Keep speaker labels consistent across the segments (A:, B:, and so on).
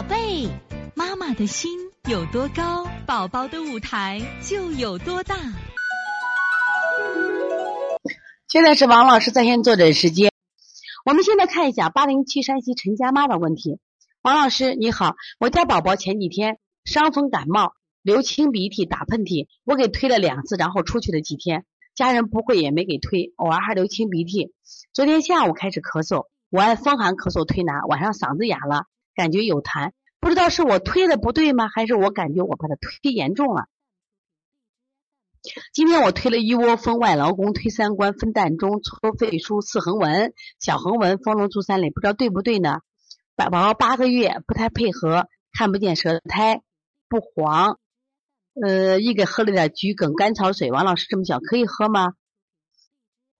A: 宝贝，妈妈的心有多高，宝宝的舞台就有多大。
B: 现在是王老师在线坐诊时间。我们现在看一下八零七山西陈家妈的问题。王老师你好，我家宝宝前几天伤风感冒，流清鼻涕、打喷嚏，我给推了两次，然后出去了几天，家人不会也没给推，偶尔还流清鼻涕。昨天下午开始咳嗽，我按风寒咳嗽推拿，晚上嗓子哑了，感觉有痰，不知道是我推的不对吗？还是我感觉我把它推严重了？今天我推了一窝蜂、外劳宫、推三关、分膻中、搓肺腧、四横纹、小横纹、丰隆足三里，不知道对不对呢？宝宝八个月，不太配合，看不见舌苔，不黄，呃，一给喝了点桔梗甘草水。王老师这么小可以喝吗？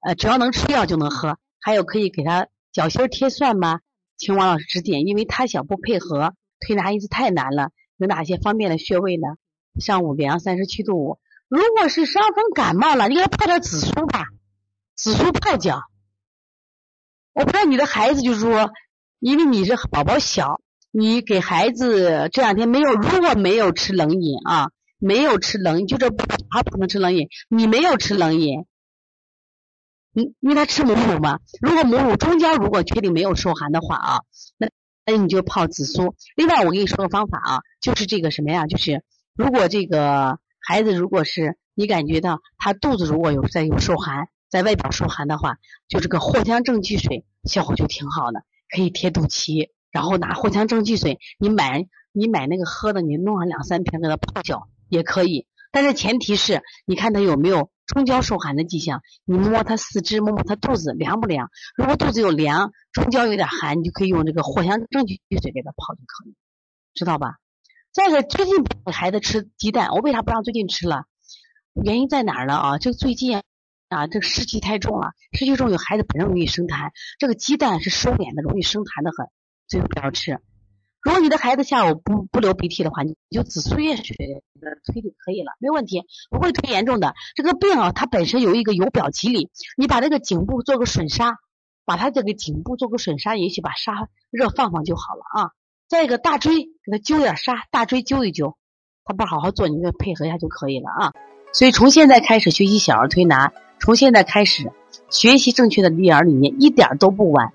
B: 呃，只要能吃药就能喝。还有可以给他脚心贴蒜吗？请王老师指点，因为他小不配合，推拿一次太难了。有哪些方便的穴位呢？上午两三十七度五。如果是伤风感冒了，你给他泡点紫苏吧，紫苏泡脚。我不知道你的孩子就是说，因为你是宝宝小，你给孩子这两天没有，如果没有吃冷饮啊，没有吃冷饮，就这还不能吃冷饮，你没有吃冷饮，你你他吃母乳嘛？如果母乳中间如果确定没有受寒的话啊，那那你就泡紫苏。另外我跟你说个方法啊，就是这个什么呀？就是如果这个。孩子，如果是你感觉到他肚子如果有在有受寒，在外表受寒的话，就这个藿香正气水效果就挺好的，可以贴肚脐，然后拿藿香正气水，你买你买那个喝的，你弄上两三瓶给他泡脚也可以，但是前提是你看他有没有中焦受寒的迹象，你摸摸他四肢，摸摸他肚子凉不凉，如果肚子有凉，中焦有点寒，你就可以用这个藿香正气水给他泡就可以，知道吧？再一个，最近不给孩子吃鸡蛋，我为啥不让最近吃了？原因在哪儿呢？啊，这最近啊，这个湿气太重了，湿气重有孩子本身容易生痰，这个鸡蛋是收敛的，容易生痰的很，最不要吃。如果你的孩子下午不不流鼻涕的话，你就紫苏叶水推就可以了，没问题，不会推严重的。这个病啊，它本身有一个由表及里，你把这个颈部做个吮痧，把它这个颈部做个吮痧，也许把痧热放放就好了啊。再一个大椎给他灸点痧，大椎灸一灸，他不好好做，你就配合一下就可以了啊。所以从现在开始学习小儿推拿，从现在开始学习正确的育儿理念，一点都不晚。